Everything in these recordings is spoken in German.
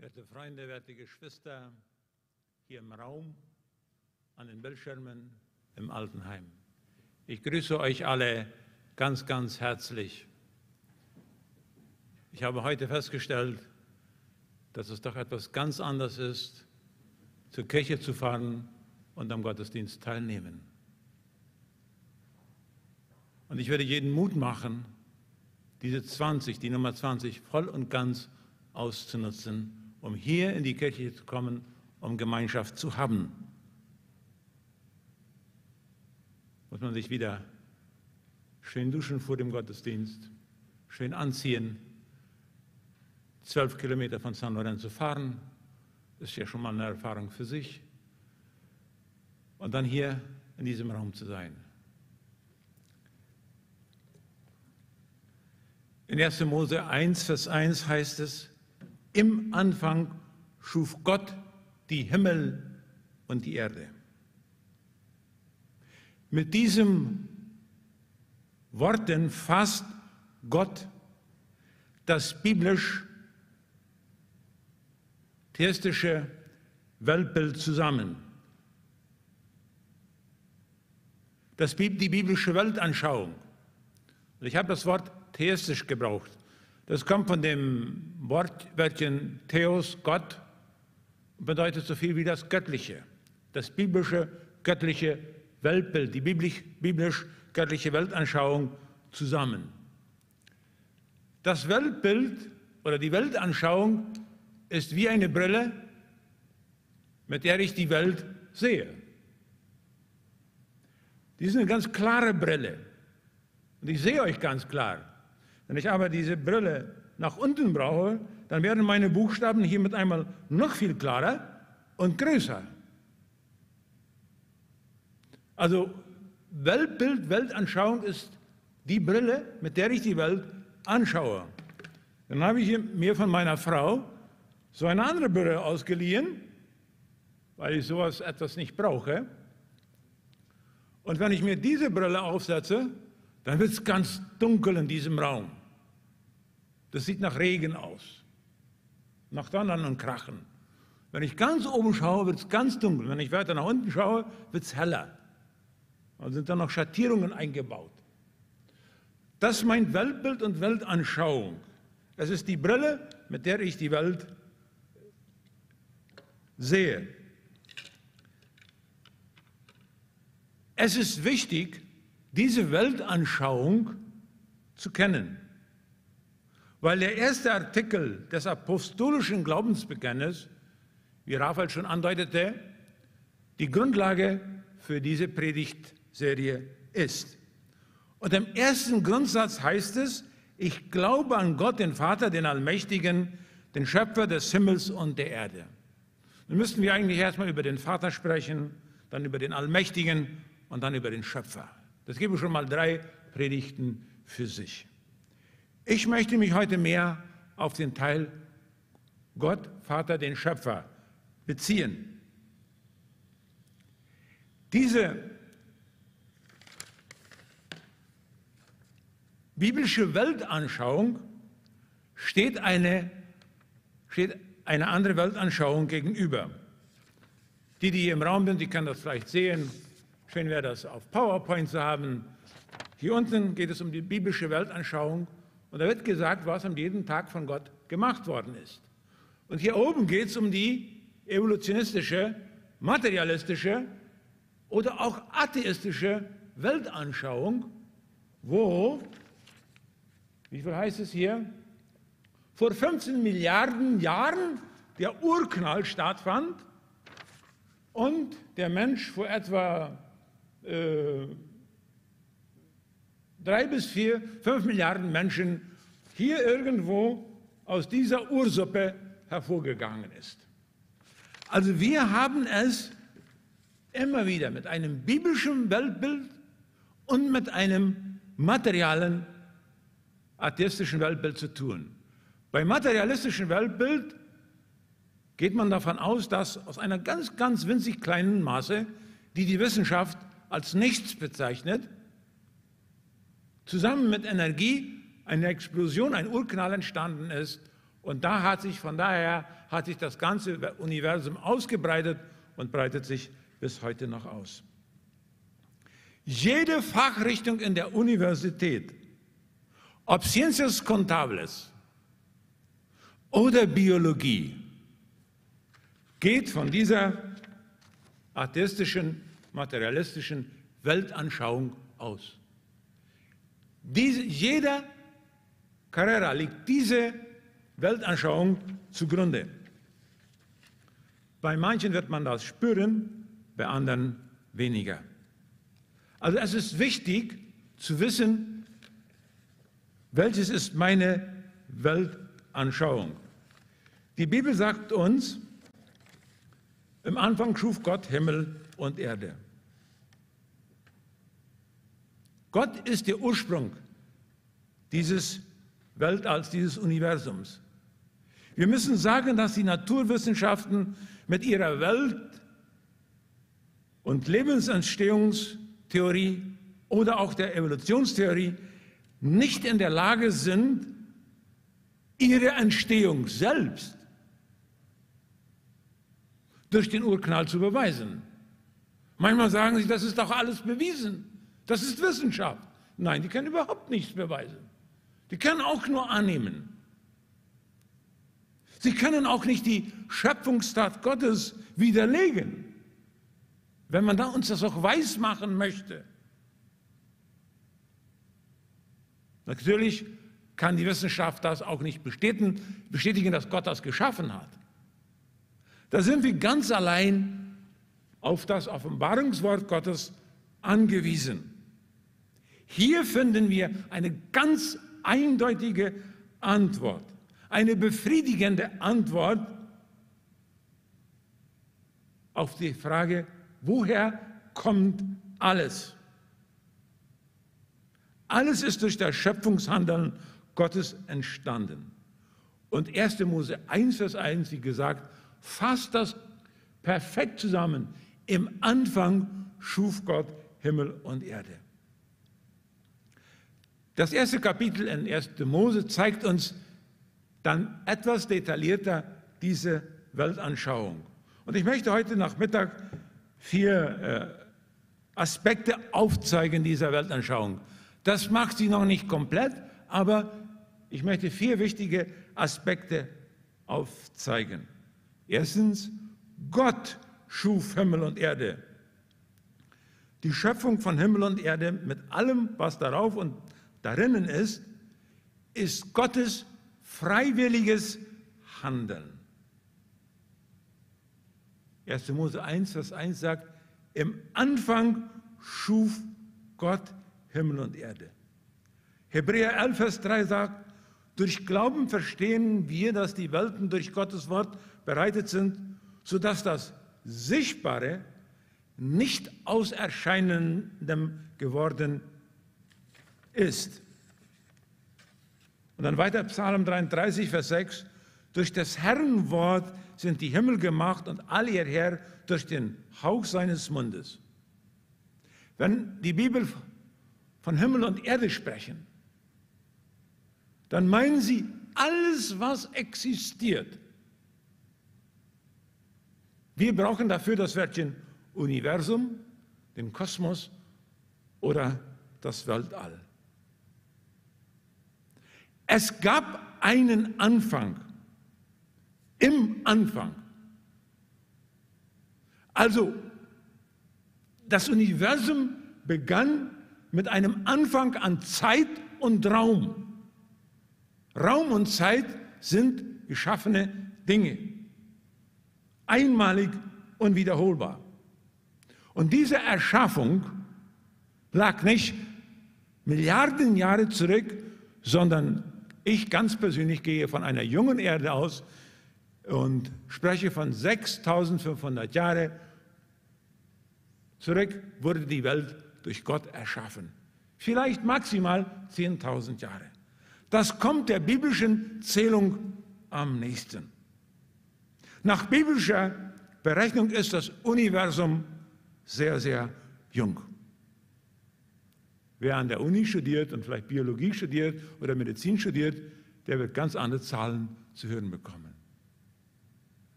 Werte Freunde, werte Geschwister, hier im Raum, an den Bildschirmen, im Altenheim. Ich grüße euch alle ganz, ganz herzlich. Ich habe heute festgestellt, dass es doch etwas ganz anderes ist, zur Kirche zu fahren und am Gottesdienst teilnehmen. Und ich werde jeden Mut machen, diese 20, die Nummer 20, voll und ganz auszunutzen um hier in die Kirche zu kommen, um Gemeinschaft zu haben. Muss man sich wieder schön duschen vor dem Gottesdienst, schön anziehen, zwölf Kilometer von San Lorenzo fahren, ist ja schon mal eine Erfahrung für sich. Und dann hier in diesem Raum zu sein. In 1. Mose 1, Vers 1 heißt es, im Anfang schuf Gott die Himmel und die Erde. Mit diesen Worten fasst Gott das biblisch-theistische Weltbild zusammen. Das, die biblische Weltanschauung. Ich habe das Wort theistisch gebraucht. Das kommt von dem Wortwörtchen Theos, Gott, bedeutet so viel wie das Göttliche, das biblische göttliche Weltbild, die biblisch-göttliche Weltanschauung zusammen. Das Weltbild oder die Weltanschauung ist wie eine Brille, mit der ich die Welt sehe. Die ist eine ganz klare Brille. Und ich sehe euch ganz klar. Wenn ich aber diese Brille nach unten brauche, dann werden meine Buchstaben hier mit einmal noch viel klarer und größer. Also Weltbild, Weltanschauung ist die Brille, mit der ich die Welt anschaue. Dann habe ich mir von meiner Frau so eine andere Brille ausgeliehen, weil ich sowas etwas nicht brauche. Und wenn ich mir diese Brille aufsetze, dann wird es ganz dunkel in diesem Raum. Das sieht nach Regen aus, nach Donnern und Krachen. Wenn ich ganz oben schaue, wird es ganz dunkel. Wenn ich weiter nach unten schaue, wird es heller. Und sind dann noch Schattierungen eingebaut. Das meint Weltbild und Weltanschauung. Es ist die Brille, mit der ich die Welt sehe. Es ist wichtig, diese Weltanschauung zu kennen. Weil der erste Artikel des apostolischen Glaubensbekenntnisses, wie Raphael schon andeutete, die Grundlage für diese Predigtserie ist. Und im ersten Grundsatz heißt es, ich glaube an Gott, den Vater, den Allmächtigen, den Schöpfer des Himmels und der Erde. Nun müssten wir eigentlich erstmal über den Vater sprechen, dann über den Allmächtigen und dann über den Schöpfer. Das gebe schon mal drei Predigten für sich. Ich möchte mich heute mehr auf den Teil Gott, Vater, den Schöpfer beziehen. Diese biblische Weltanschauung steht eine, steht eine andere Weltanschauung gegenüber. Die, die hier im Raum sind, die können das vielleicht sehen. Schön wäre das auf PowerPoint zu haben. Hier unten geht es um die biblische Weltanschauung und da wird gesagt, was an jedem Tag von Gott gemacht worden ist. Und hier oben geht es um die evolutionistische, materialistische oder auch atheistische Weltanschauung, wo, wie viel heißt es hier, vor 15 Milliarden Jahren der Urknall stattfand und der Mensch vor etwa äh, drei bis vier, fünf Milliarden Menschen hier irgendwo aus dieser Ursuppe hervorgegangen ist. Also wir haben es immer wieder mit einem biblischen Weltbild und mit einem materialen atheistischen Weltbild zu tun. Beim materialistischen Weltbild geht man davon aus, dass aus einer ganz, ganz winzig kleinen Masse, die die Wissenschaft als nichts bezeichnet, zusammen mit Energie eine Explosion, ein Urknall entstanden ist Und da hat sich, von daher hat sich das ganze Universum ausgebreitet und breitet sich bis heute noch aus. Jede Fachrichtung in der Universität, ob Ciencias Contables oder Biologie, geht von dieser atheistischen, materialistischen Weltanschauung aus. Diese, jeder Carrera liegt diese Weltanschauung zugrunde. Bei manchen wird man das spüren, bei anderen weniger. Also es ist wichtig zu wissen, welches ist meine Weltanschauung. Die Bibel sagt uns, im Anfang schuf Gott Himmel und Erde. Gott ist der Ursprung dieses Weltalls, dieses Universums. Wir müssen sagen, dass die Naturwissenschaften mit ihrer Welt- und Lebensentstehungstheorie oder auch der Evolutionstheorie nicht in der Lage sind, ihre Entstehung selbst durch den Urknall zu beweisen. Manchmal sagen sie, das ist doch alles bewiesen. Das ist Wissenschaft. Nein, die können überhaupt nichts beweisen. Die können auch nur annehmen. Sie können auch nicht die Schöpfungstat Gottes widerlegen, wenn man da uns das auch weiß machen möchte. Natürlich kann die Wissenschaft das auch nicht bestätigen, bestätigen, dass Gott das geschaffen hat. Da sind wir ganz allein auf das Offenbarungswort Gottes angewiesen. Hier finden wir eine ganz eindeutige Antwort, eine befriedigende Antwort auf die Frage, woher kommt alles? Alles ist durch das Schöpfungshandeln Gottes entstanden. Und 1. Mose 1, Vers 1, wie gesagt, fasst das perfekt zusammen. Im Anfang schuf Gott Himmel und Erde. Das erste Kapitel in 1. Mose zeigt uns dann etwas detaillierter diese Weltanschauung. Und ich möchte heute Nachmittag vier äh, Aspekte aufzeigen dieser Weltanschauung. Das macht sie noch nicht komplett, aber ich möchte vier wichtige Aspekte aufzeigen. Erstens, Gott schuf Himmel und Erde. Die Schöpfung von Himmel und Erde mit allem, was darauf und darinnen ist, ist Gottes freiwilliges Handeln. 1. Mose 1, Vers 1 sagt, im Anfang schuf Gott Himmel und Erde. Hebräer 11, Vers 3 sagt, durch Glauben verstehen wir, dass die Welten durch Gottes Wort bereitet sind, sodass das Sichtbare nicht aus Erscheinendem geworden ist. Und dann weiter Psalm 33, Vers 6. Durch das Herrenwort sind die Himmel gemacht und all ihr Herr durch den Hauch seines Mundes. Wenn die Bibel von Himmel und Erde sprechen, dann meinen sie alles, was existiert. Wir brauchen dafür das Wörtchen Universum, den Kosmos oder das Weltall. Es gab einen Anfang. Im Anfang. Also, das Universum begann mit einem Anfang an Zeit und Raum. Raum und Zeit sind geschaffene Dinge, einmalig und wiederholbar. Und diese Erschaffung lag nicht Milliarden Jahre zurück, sondern ich ganz persönlich gehe von einer jungen Erde aus und spreche von 6500 Jahren zurück wurde die Welt durch Gott erschaffen. Vielleicht maximal 10.000 Jahre. Das kommt der biblischen Zählung am nächsten. Nach biblischer Berechnung ist das Universum sehr, sehr jung. Wer an der Uni studiert und vielleicht Biologie studiert oder Medizin studiert, der wird ganz andere Zahlen zu hören bekommen.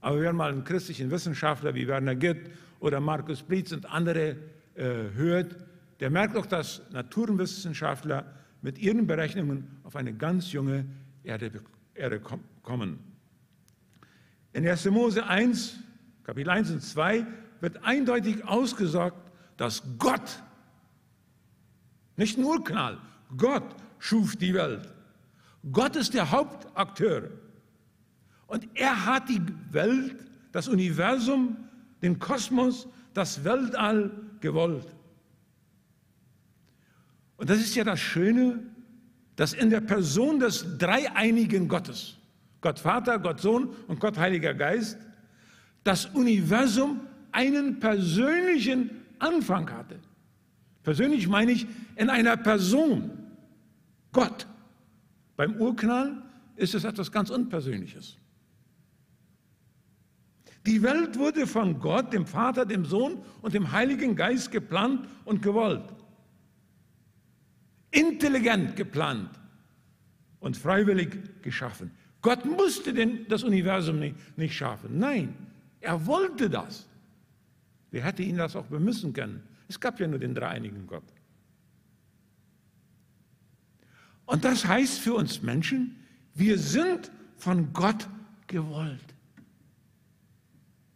Aber wenn man einen christlichen Wissenschaftler wie Werner Gitt oder Markus Blitz und andere äh, hört, der merkt auch, dass Naturwissenschaftler mit ihren Berechnungen auf eine ganz junge Erde, Erde kommen. In 1. Mose 1, Kapitel 1 und 2 wird eindeutig ausgesagt, dass Gott, nicht ein Urknall, Gott schuf die Welt. Gott ist der Hauptakteur. Und er hat die Welt, das Universum, den Kosmos, das Weltall gewollt. Und das ist ja das Schöne, dass in der Person des dreieinigen Gottes, Gott Vater, Gott Sohn und Gott Heiliger Geist, das Universum einen persönlichen Anfang hatte. Persönlich meine ich in einer Person, Gott. Beim Urknall ist es etwas ganz Unpersönliches. Die Welt wurde von Gott, dem Vater, dem Sohn und dem Heiligen Geist geplant und gewollt. Intelligent geplant und freiwillig geschaffen. Gott musste den, das Universum nicht, nicht schaffen. Nein, er wollte das. Wer hätte ihn das auch bemüssen können? Es gab ja nur den dreieinigen Gott. Und das heißt für uns Menschen, wir sind von Gott gewollt.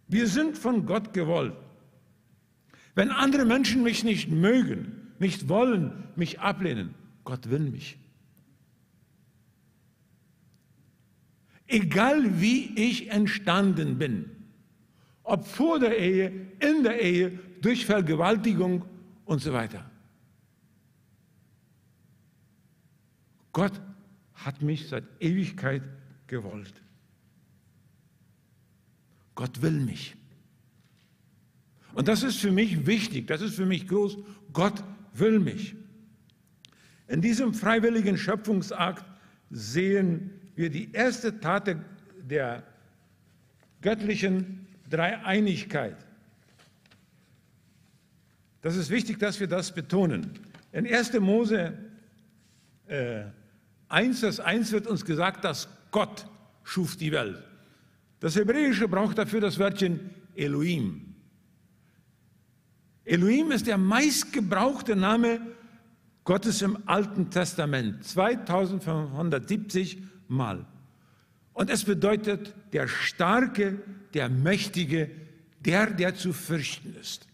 Wir sind von Gott gewollt. Wenn andere Menschen mich nicht mögen, nicht wollen, mich ablehnen, Gott will mich. Egal wie ich entstanden bin, ob vor der Ehe, in der Ehe, durch Vergewaltigung und so weiter. Gott hat mich seit Ewigkeit gewollt. Gott will mich. Und das ist für mich wichtig, das ist für mich groß. Gott will mich. In diesem freiwilligen Schöpfungsakt sehen wir die erste Tat der, göttlichen Dreieinigkeit. Das ist wichtig, dass wir das betonen. In 1. Mose äh, 1, Vers 1 wird uns gesagt, dass Gott schuf die Welt. Das Hebräische braucht dafür das Wörtchen Elohim. Elohim ist der meistgebrauchte Name Gottes im Alten Testament, 2570 Mal. Und es bedeutet der Starke, der Mächtige, der, der zu fürchten ist.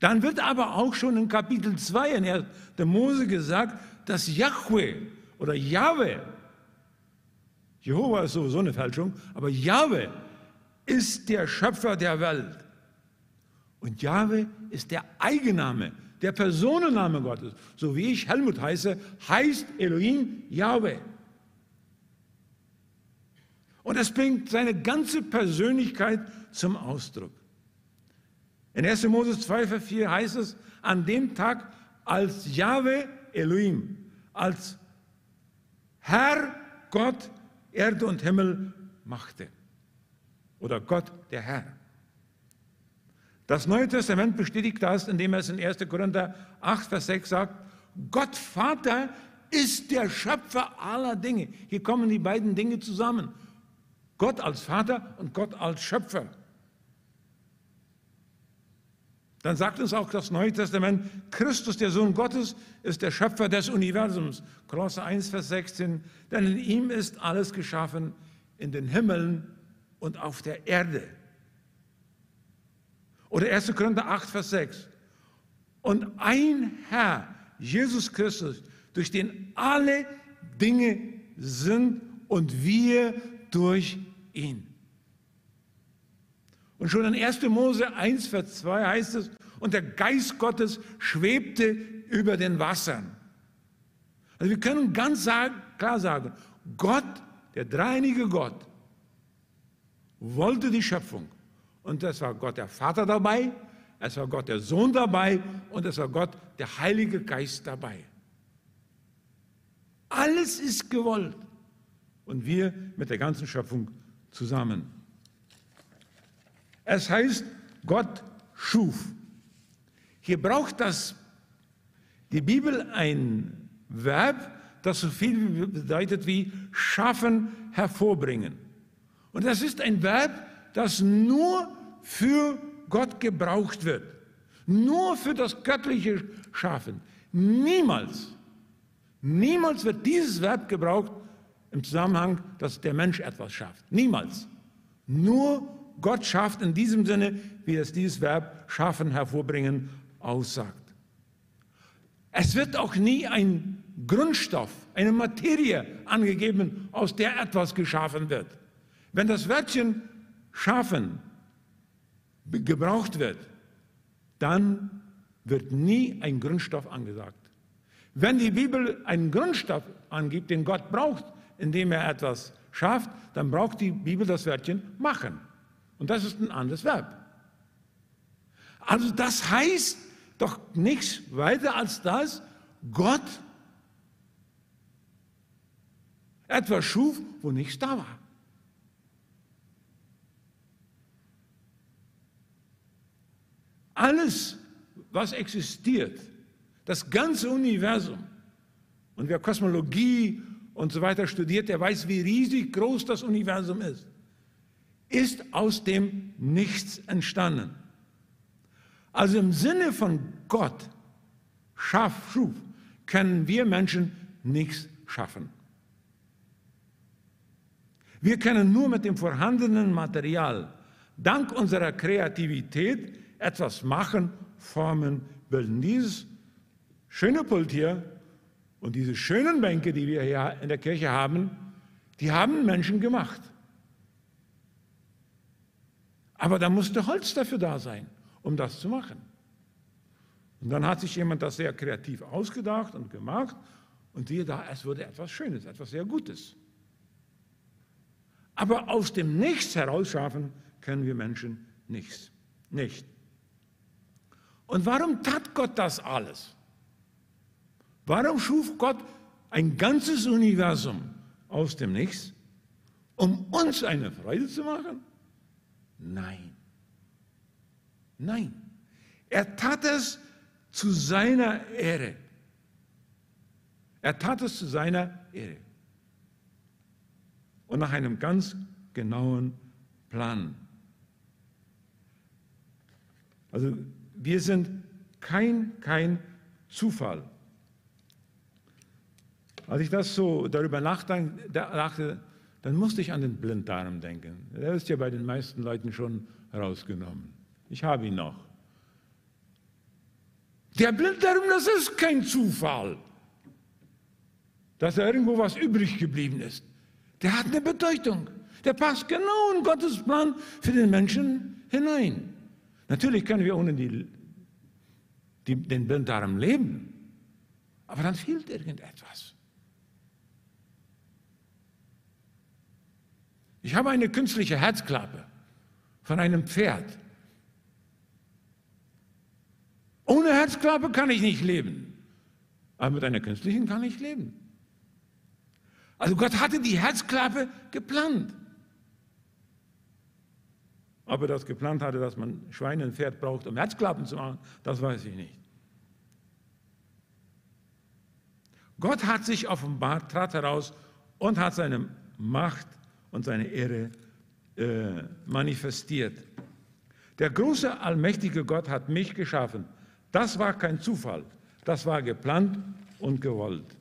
Dann wird aber auch schon in Kapitel 2 in der Mose gesagt, dass Yahweh oder Yahweh, Jehova ist sowieso eine Fälschung, aber Yahweh ist der Schöpfer der Welt. Und Yahweh ist der Eigenname, der Personenname Gottes. So wie ich Helmut heiße, heißt Elohim Yahweh. Und es bringt seine ganze Persönlichkeit zum Ausdruck. In 1. Moses 2, Vers 4 heißt es, an dem Tag, als Jahwe Elohim, als Herr Gott Erde und Himmel machte. Oder Gott der Herr. Das Neue Testament bestätigt das, indem es in 1. Korinther 8, Vers 6 sagt, Gott Vater ist der Schöpfer aller Dinge. Hier kommen die beiden Dinge zusammen. Gott als Vater und Gott als Schöpfer. Dann sagt uns auch das Neue Testament, Christus, der Sohn Gottes, ist der Schöpfer des Universums. Kolosser 1, Vers 16. Denn in ihm ist alles geschaffen, in den Himmeln und auf der Erde. Oder 1. Korinther 8, Vers 6. Und ein Herr, Jesus Christus, durch den alle Dinge sind und wir durch ihn. Und schon in 1. Mose 1, Vers 2 heißt es, und der Geist Gottes schwebte über den Wassern. Also wir können ganz klar sagen, Gott, der dreinige Gott, wollte die Schöpfung. Und es war Gott der Vater dabei, es war Gott der Sohn dabei und es war Gott der Heilige Geist dabei. Alles ist gewollt. Und wir mit der ganzen Schöpfung zusammen. Es heißt, Gott schuf. Hier braucht das die Bibel ein Verb, das so viel bedeutet wie schaffen, hervorbringen. Und das ist ein Verb, das nur für Gott gebraucht wird. Nur für das göttliche Schaffen. Niemals, niemals wird dieses Verb gebraucht im Zusammenhang, dass der Mensch etwas schafft. Niemals. Nur Gott schafft in diesem Sinne, wie es dieses Verb schaffen, hervorbringen aussagt. Es wird auch nie ein Grundstoff, eine Materie angegeben, aus der etwas geschaffen wird. Wenn das Wörtchen schaffen gebraucht wird, dann wird nie ein Grundstoff angesagt. Wenn die Bibel einen Grundstoff angibt, den Gott braucht, indem er etwas schafft, dann braucht die Bibel das Wörtchen machen. Und das ist ein anderes Verb. Also das heißt doch nichts weiter als das, Gott etwas schuf, wo nichts da war. Alles, was existiert, das ganze Universum, und wer Kosmologie und so weiter studiert, der weiß, wie riesig groß das Universum ist, ist aus dem Nichts entstanden. Also im Sinne von Gott schaff, schuf, können wir Menschen nichts schaffen. Wir können nur mit dem vorhandenen Material, dank unserer Kreativität, etwas machen, formen, bilden. Dieses schöne Pult hier und diese schönen Bänke, die wir hier in der Kirche haben, die haben Menschen gemacht. Aber da musste Holz dafür da sein, um das zu machen. Und dann hat sich jemand das sehr kreativ ausgedacht und gemacht und siehe da, es wurde etwas Schönes, etwas sehr Gutes. Aber aus dem Nichts herausschaffen können wir Menschen nichts. Nicht. Und warum tat Gott das alles? Warum schuf Gott ein ganzes Universum aus dem Nichts, um uns eine Freude zu machen? Nein. Nein. Er tat es zu seiner Ehre. Er tat es zu seiner Ehre. Und nach einem ganz genauen Plan. Also wir sind kein, kein Zufall. Als ich das so darüber nachdachte, dann musste ich an den Blinddarm denken. Der ist ja bei den meisten Leuten schon rausgenommen. Ich habe ihn noch. Der Blinddarm, das ist kein Zufall, dass da irgendwo was übrig geblieben ist. Der hat eine Bedeutung. Der passt genau in Gottes Plan für den Menschen hinein. Natürlich können wir ohne die, die, den Blinddarm leben, aber dann fehlt irgendetwas. Ich habe eine künstliche Herzklappe von einem Pferd. Ohne Herzklappe kann ich nicht leben, aber mit einer künstlichen kann ich leben. Also Gott hatte die Herzklappe geplant. Ob er das geplant hatte, dass man Schweine und Pferd braucht, um Herzklappen zu machen, das weiß ich nicht. Gott hat sich offenbart, trat heraus und hat seine Macht und seine Ehre äh, manifestiert. Der große, allmächtige Gott hat mich geschaffen. Das war kein Zufall, das war geplant und gewollt.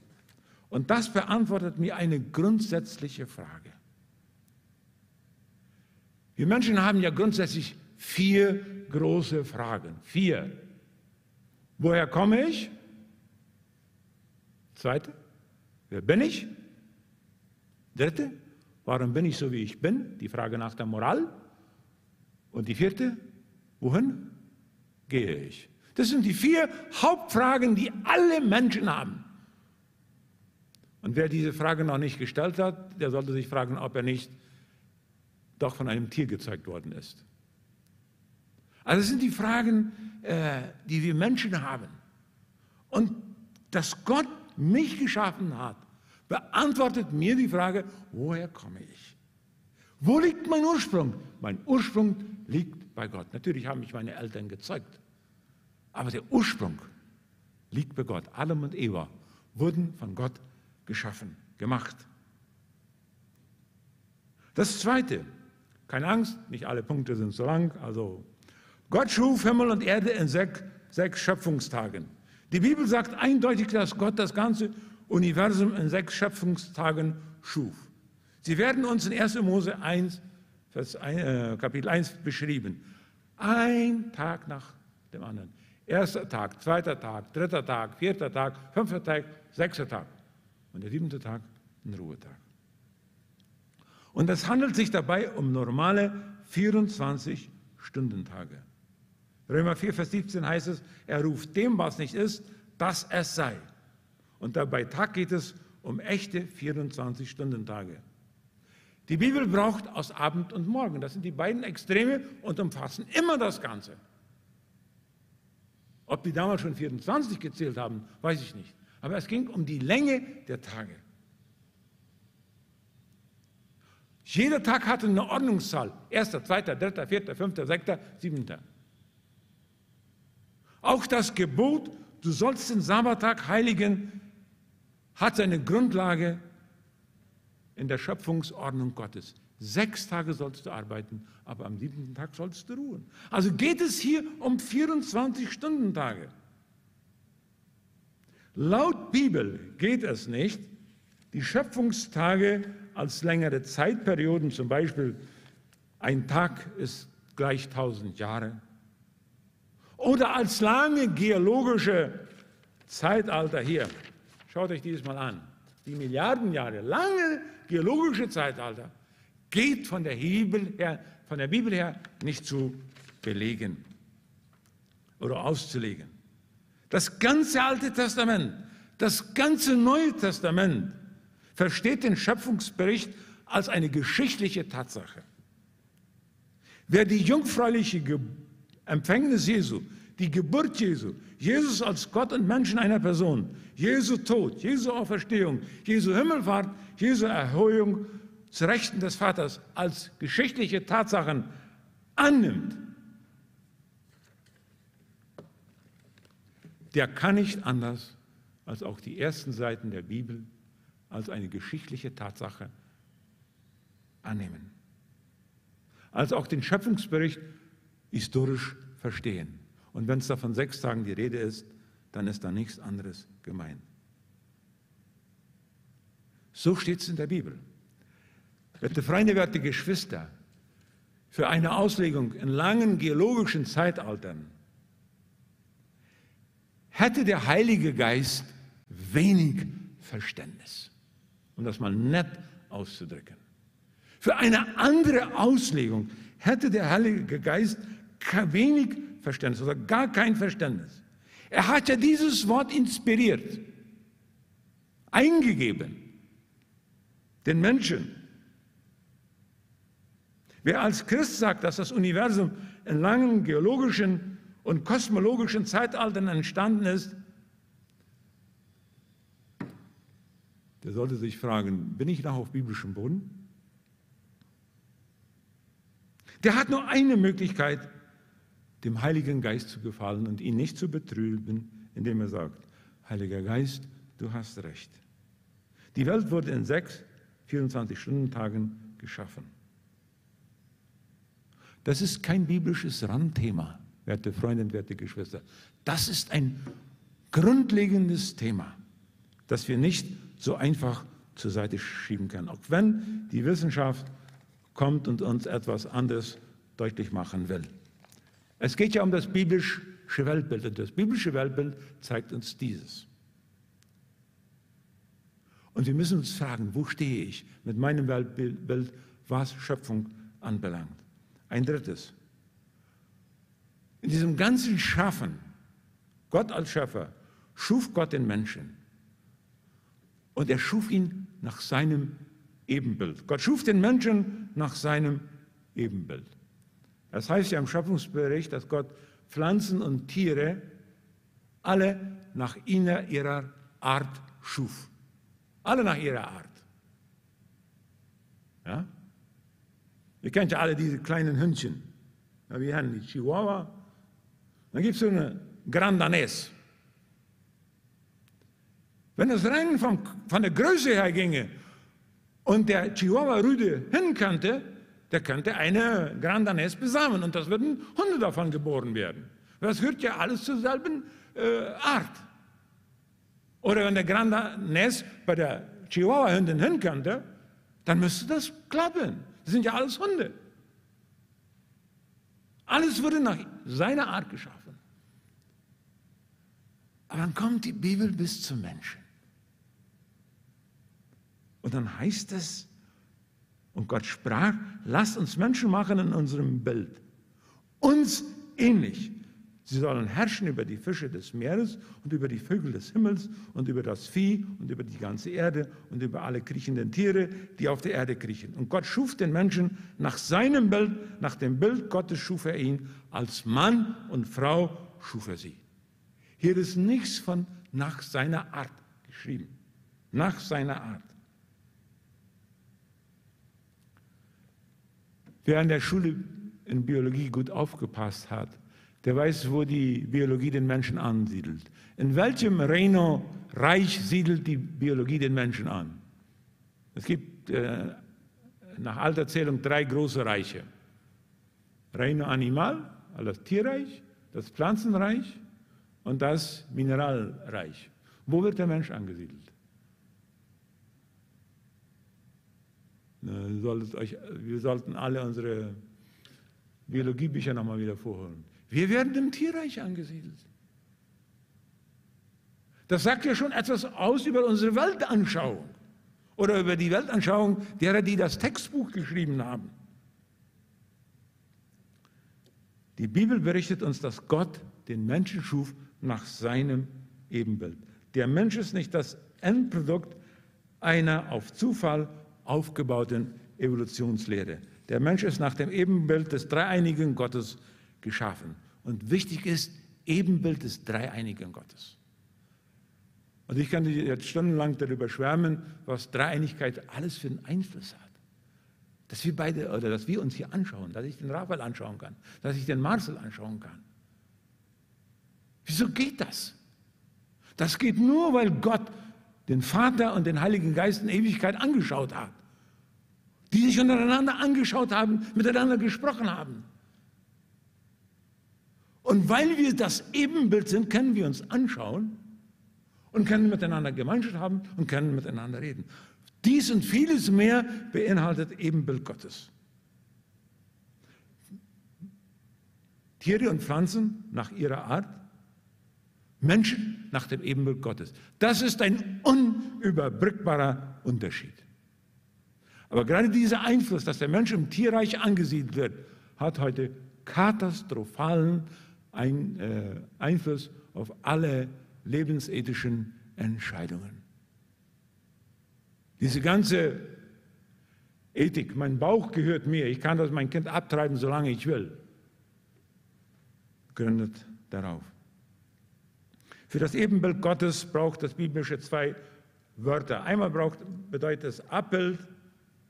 Und das beantwortet mir eine grundsätzliche Frage. Wir Menschen haben ja grundsätzlich vier große Fragen. Vier. Woher komme ich? Zweite. Wer bin ich? Dritte. Warum bin ich so, wie ich bin? Die Frage nach der Moral. Und die vierte. Wohin gehe ich? Das sind die vier Hauptfragen, die alle Menschen haben. Und wer diese Frage noch nicht gestellt hat, der sollte sich fragen, ob er nicht doch von einem Tier gezeigt worden ist. Also das sind die Fragen, äh, die wir Menschen haben. Und dass Gott mich geschaffen hat, beantwortet mir die Frage, woher komme ich? Wo liegt mein Ursprung? Mein Ursprung liegt bei Gott. Natürlich haben mich meine Eltern gezeugt, aber der Ursprung liegt bei Gott. Adam und Eva wurden von Gott geschaffen, gemacht. Das Zweite, keine Angst, nicht alle Punkte sind so lang. Also Gott schuf Himmel und Erde in sechs, sechs Schöpfungstagen. Die Bibel sagt eindeutig, dass Gott das ganze Universum in sechs Schöpfungstagen schuf. Sie werden uns in 1. Mose 1, Vers 1, äh, Kapitel 1 beschrieben. Ein Tag nach dem anderen. Erster Tag, zweiter Tag, dritter Tag, vierter Tag, fünfter Tag, sechster Tag. Und der siebente Tag ein Ruhetag. Und es handelt sich dabei um normale 24-Stunden-Tage. Römer 4, Vers 17 heißt es, er ruft dem, was nicht ist, dass es sei. Und dabei Tag geht es um echte 24-Stunden-Tage. Die Bibel braucht aus Abend und Morgen. Das sind die beiden Extreme und umfassen immer das Ganze. Ob die damals schon 24 gezählt haben, weiß ich nicht. Aber es ging um die Länge der Tage. Jeder Tag hatte eine Ordnungszahl. Erster, zweiter, dritter, vierter, fünfter, sechster, siebenter. Auch das Gebot, du sollst den Sabbattag heiligen, hat seine Grundlage in der Schöpfungsordnung Gottes. Sechs Tage sollst du arbeiten, aber am siebten Tag sollst du ruhen. Also geht es hier um 24-Stunden-Tage. Laut Bibel geht es nicht, die Schöpfungstage als längere Zeitperioden, zum Beispiel ein Tag ist gleich tausend Jahre, oder als lange geologische Zeitalter hier. Schaut euch dieses mal an. Die Milliarden Jahre, lange geologische Zeitalter, geht von der, her, von der Bibel her nicht zu belegen oder auszulegen. Das ganze Alte Testament, das ganze Neue Testament versteht den Schöpfungsbericht als eine geschichtliche Tatsache. Wer die jungfräuliche Empfängnis Jesu, die Geburt Jesu, Jesus als Gott und Mensch in einer Person, Jesu Tod, Jesu Auferstehung, Jesu Himmelfahrt, Jesu Erhöhung zu Rechten des Vaters als geschichtliche Tatsachen annimmt, der kann nicht anders als auch die ersten Seiten der Bibel als eine geschichtliche Tatsache annehmen. Also auch den Schöpfungsbericht historisch verstehen. Und wenn es da von sechs Tagen die Rede ist, dann ist da nichts anderes gemeint. So steht es in der Bibel. Werte Freunde, werte Geschwister, für eine Auslegung in langen geologischen Zeitaltern hätte der Heilige Geist wenig Verständnis um das mal nett auszudrücken. Für eine andere Auslegung hätte der Heilige Geist wenig Verständnis oder gar kein Verständnis. Er hat ja dieses Wort inspiriert, eingegeben, den Menschen. Wer als Christ sagt, dass das Universum in langen geologischen und kosmologischen Zeitaltern entstanden ist, der sollte sich fragen, bin ich noch auf biblischem Boden? Der hat nur eine Möglichkeit, dem Heiligen Geist zu gefallen und ihn nicht zu betrüben, indem er sagt, Heiliger Geist, du hast recht. Die Welt wurde in sechs 24-Stunden-Tagen geschaffen. Das ist kein biblisches Randthema, werte Freunde und werte Geschwister. Das ist ein grundlegendes Thema, das wir nicht so einfach zur Seite schieben kann, auch wenn die Wissenschaft kommt und uns etwas anderes deutlich machen will. Es geht ja um das biblische Weltbild und das biblische Weltbild zeigt uns dieses. Und wir müssen uns fragen, wo stehe ich mit meinem Weltbild, was Schöpfung anbelangt. Ein drittes. In diesem ganzen Schaffen, Gott als Schöpfer, schuf Gott den Menschen. Und er schuf ihn nach seinem Ebenbild. Gott schuf den Menschen nach seinem Ebenbild. Das heißt ja im Schöpfungsbericht, dass Gott Pflanzen und Tiere alle nach ihrer Art schuf. Alle nach ihrer Art. Ja? Ihr kennt ja alle diese kleinen Hündchen. Ja, wie haben die? Chihuahua. Dann gibt es so eine Grandanés. Wenn es rein vom, von der Größe her ginge und der Chihuahua Rüde hin könnte, der könnte eine Grand Danais besamen und das würden Hunde davon geboren werden. Das gehört ja alles zur selben äh, Art. Oder wenn der Grand Danais bei der Chihuahua-Hündin hin könnte, dann müsste das klappen. Das sind ja alles Hunde. Alles wurde nach seiner Art geschaffen. Aber dann kommt die Bibel bis zum Menschen. Und dann heißt es, und Gott sprach, lasst uns Menschen machen in unserem Bild. Uns ähnlich. Sie sollen herrschen über die Fische des Meeres und über die Vögel des Himmels und über das Vieh und über die ganze Erde und über alle kriechenden Tiere, die auf der Erde kriechen. Und Gott schuf den Menschen nach seinem Bild, nach dem Bild Gottes schuf er ihn. Als Mann und Frau schuf er sie. Hier ist nichts von nach seiner Art geschrieben. Nach seiner Art. Wer an der Schule in Biologie gut aufgepasst hat, der weiß, wo die Biologie den Menschen ansiedelt. In welchem Reino-Reich siedelt die Biologie den Menschen an? Es gibt äh, nach alter Zählung drei große Reiche. Reino Animal, also das Tierreich, das Pflanzenreich und das Mineralreich. Wo wird der Mensch angesiedelt? Wir sollten alle unsere Biologiebücher nochmal wieder vorholen. Wir werden im Tierreich angesiedelt. Das sagt ja schon etwas aus über unsere Weltanschauung oder über die Weltanschauung derer, die das Textbuch geschrieben haben. Die Bibel berichtet uns, dass Gott den Menschen schuf nach seinem Ebenbild. Der Mensch ist nicht das Endprodukt einer auf Zufall aufgebauten Evolutionslehre. Der Mensch ist nach dem Ebenbild des dreieinigen Gottes geschaffen. Und wichtig ist, Ebenbild des dreieinigen Gottes. Und ich kann jetzt stundenlang darüber schwärmen, was Dreieinigkeit alles für einen Einfluss hat. Dass wir beide, oder dass wir uns hier anschauen, dass ich den Raphael anschauen kann, dass ich den Marcel anschauen kann. Wieso geht das? Das geht nur, weil Gott den Vater und den Heiligen Geist in Ewigkeit angeschaut hat. Die sich untereinander angeschaut haben, miteinander gesprochen haben. Und weil wir das Ebenbild sind, können wir uns anschauen und können miteinander Gemeinschaft haben und können miteinander reden. Dies und vieles mehr beinhaltet Ebenbild Gottes. Tiere und Pflanzen nach ihrer Art, Menschen nach dem Ebenbild Gottes. Das ist ein unüberbrückbarer Unterschied. Aber gerade dieser Einfluss, dass der Mensch im Tierreich angesiedelt wird, hat heute katastrophalen ein, äh, Einfluss auf alle lebensethischen Entscheidungen. Diese ganze Ethik, mein Bauch gehört mir, ich kann das mein Kind abtreiben, solange ich will, gründet darauf. Für das Ebenbild Gottes braucht das Biblische zwei Wörter. Einmal braucht, bedeutet es Abbild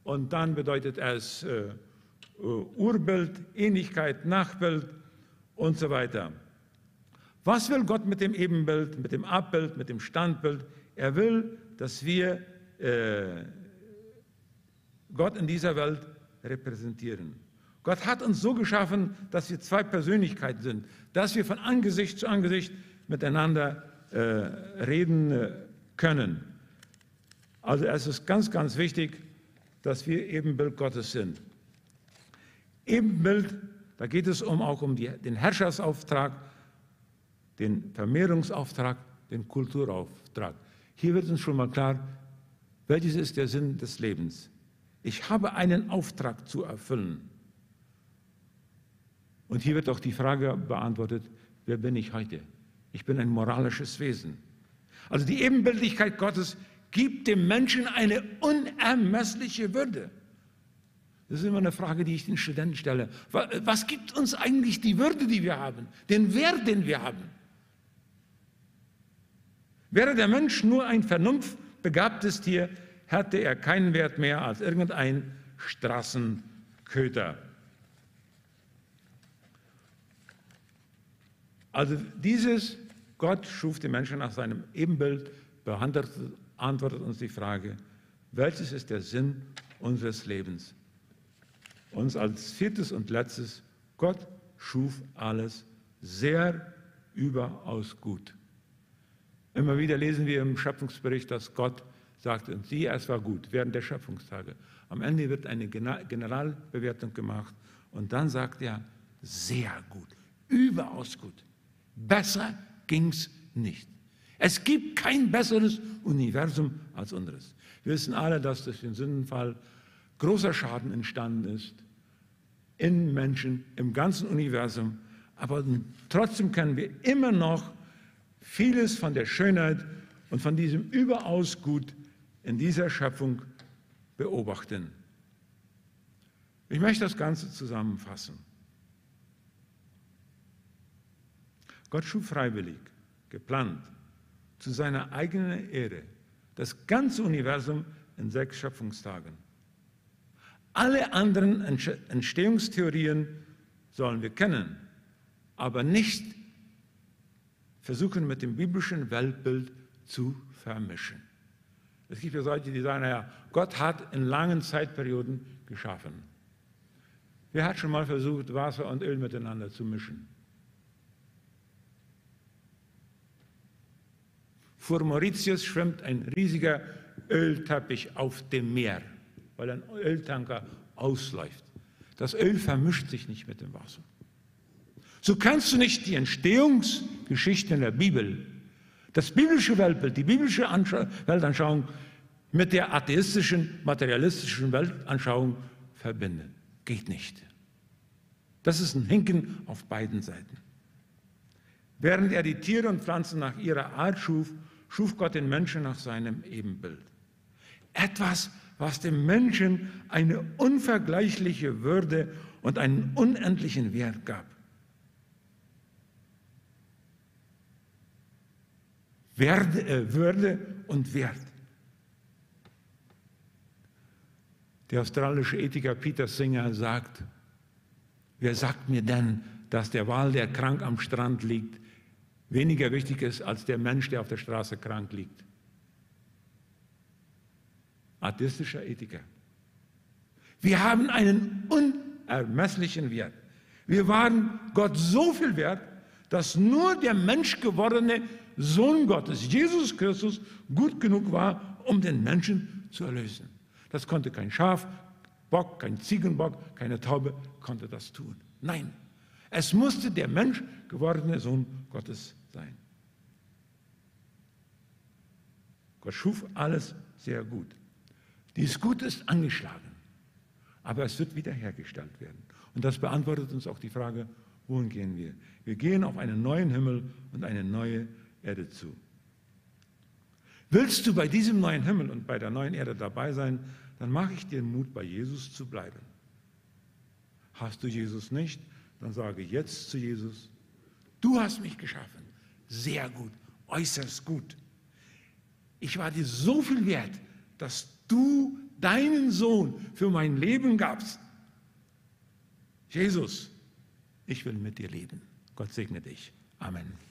und dann bedeutet es äh, Urbild, Ähnlichkeit, Nachbild und so weiter. Was will Gott mit dem Ebenbild, mit dem Abbild, mit dem Standbild? Er will, dass wir äh, Gott in dieser Welt repräsentieren. Gott hat uns so geschaffen, dass wir zwei Persönlichkeiten sind, dass wir von Angesicht zu Angesicht miteinander äh, reden äh, können. Also es ist ganz, ganz wichtig, dass wir Ebenbild Gottes sind. Ebenbild da geht es um, auch um die, den Herrschersauftrag, den Vermehrungsauftrag, den Kulturauftrag. Hier wird uns schon mal klar, welches ist der Sinn des Lebens. Ich habe einen Auftrag zu erfüllen. Und hier wird auch die Frage beantwortet, wer bin ich heute? Ich bin ein moralisches Wesen. Also die Ebenbildlichkeit Gottes gibt dem Menschen eine unermessliche Würde. Das ist immer eine Frage, die ich den Studenten stelle. Was gibt uns eigentlich die Würde, die wir haben, den Wert, den wir haben? Wäre der Mensch nur ein vernunftbegabtes Tier, hätte er keinen Wert mehr als irgendein Straßenköter. Also dieses Gott schuf den Menschen nach seinem Ebenbild beantwortet uns die Frage, welches ist der Sinn unseres Lebens? Uns als viertes und letztes, Gott schuf alles sehr überaus gut. Immer wieder lesen wir im Schöpfungsbericht, dass Gott sagt, und siehe, es war gut während der Schöpfungstage. Am Ende wird eine Generalbewertung gemacht und dann sagt er, sehr gut, überaus gut. Besser ging es nicht. Es gibt kein besseres Universum als unseres. Wir wissen alle, dass durch den Sündenfall großer Schaden entstanden ist in Menschen, im ganzen Universum. Aber trotzdem können wir immer noch vieles von der Schönheit und von diesem überaus Gut in dieser Schöpfung beobachten. Ich möchte das Ganze zusammenfassen. Gott schuf freiwillig, geplant, zu seiner eigenen Ehre das ganze Universum in sechs Schöpfungstagen. Alle anderen Entstehungstheorien sollen wir kennen, aber nicht versuchen mit dem biblischen Weltbild zu vermischen. Es gibt ja solche, die sagen, naja, Gott hat in langen Zeitperioden geschaffen. Wer hat schon mal versucht, Wasser und Öl miteinander zu mischen? Vor Mauritius schwimmt ein riesiger Ölteppich auf dem Meer, weil ein Öltanker ausläuft. Das Öl vermischt sich nicht mit dem Wasser. So kannst du nicht die Entstehungsgeschichte in der Bibel, das biblische Weltbild, die biblische Weltanschauung mit der atheistischen, materialistischen Weltanschauung verbinden. Geht nicht. Das ist ein Hinken auf beiden Seiten. Während er die Tiere und Pflanzen nach ihrer Art schuf, schuf Gott den Menschen nach seinem Ebenbild. Etwas, was dem Menschen eine unvergleichliche Würde und einen unendlichen Wert gab. Werde, äh, Würde und Wert. Der australische Ethiker Peter Singer sagt, wer sagt mir denn, dass der Wal, der krank am Strand liegt, weniger wichtig ist als der Mensch, der auf der Straße krank liegt? Atheistischer Ethiker. Wir haben einen unermesslichen Wert. Wir waren Gott so viel wert, dass nur der menschgewordene Sohn Gottes, Jesus Christus, gut genug war, um den Menschen zu erlösen. Das konnte kein Schaf, Bock, kein Ziegenbock, keine Taube konnte das tun. Nein, es musste der Mensch gewordene Sohn Gottes sein. Gott schuf alles sehr gut. Dieses Gut ist angeschlagen, aber es wird wiederhergestellt werden. Und das beantwortet uns auch die Frage, wohin gehen wir? Wir gehen auf einen neuen Himmel und eine neue Erde zu. Willst du bei diesem neuen Himmel und bei der neuen Erde dabei sein, dann mache ich dir Mut, bei Jesus zu bleiben. Hast du Jesus nicht, dann sage jetzt zu Jesus, du hast mich geschaffen. Sehr gut, äußerst gut. Ich war dir so viel wert, dass du deinen Sohn für mein Leben gabst. Jesus, ich will mit dir leben. Gott segne dich. Amen.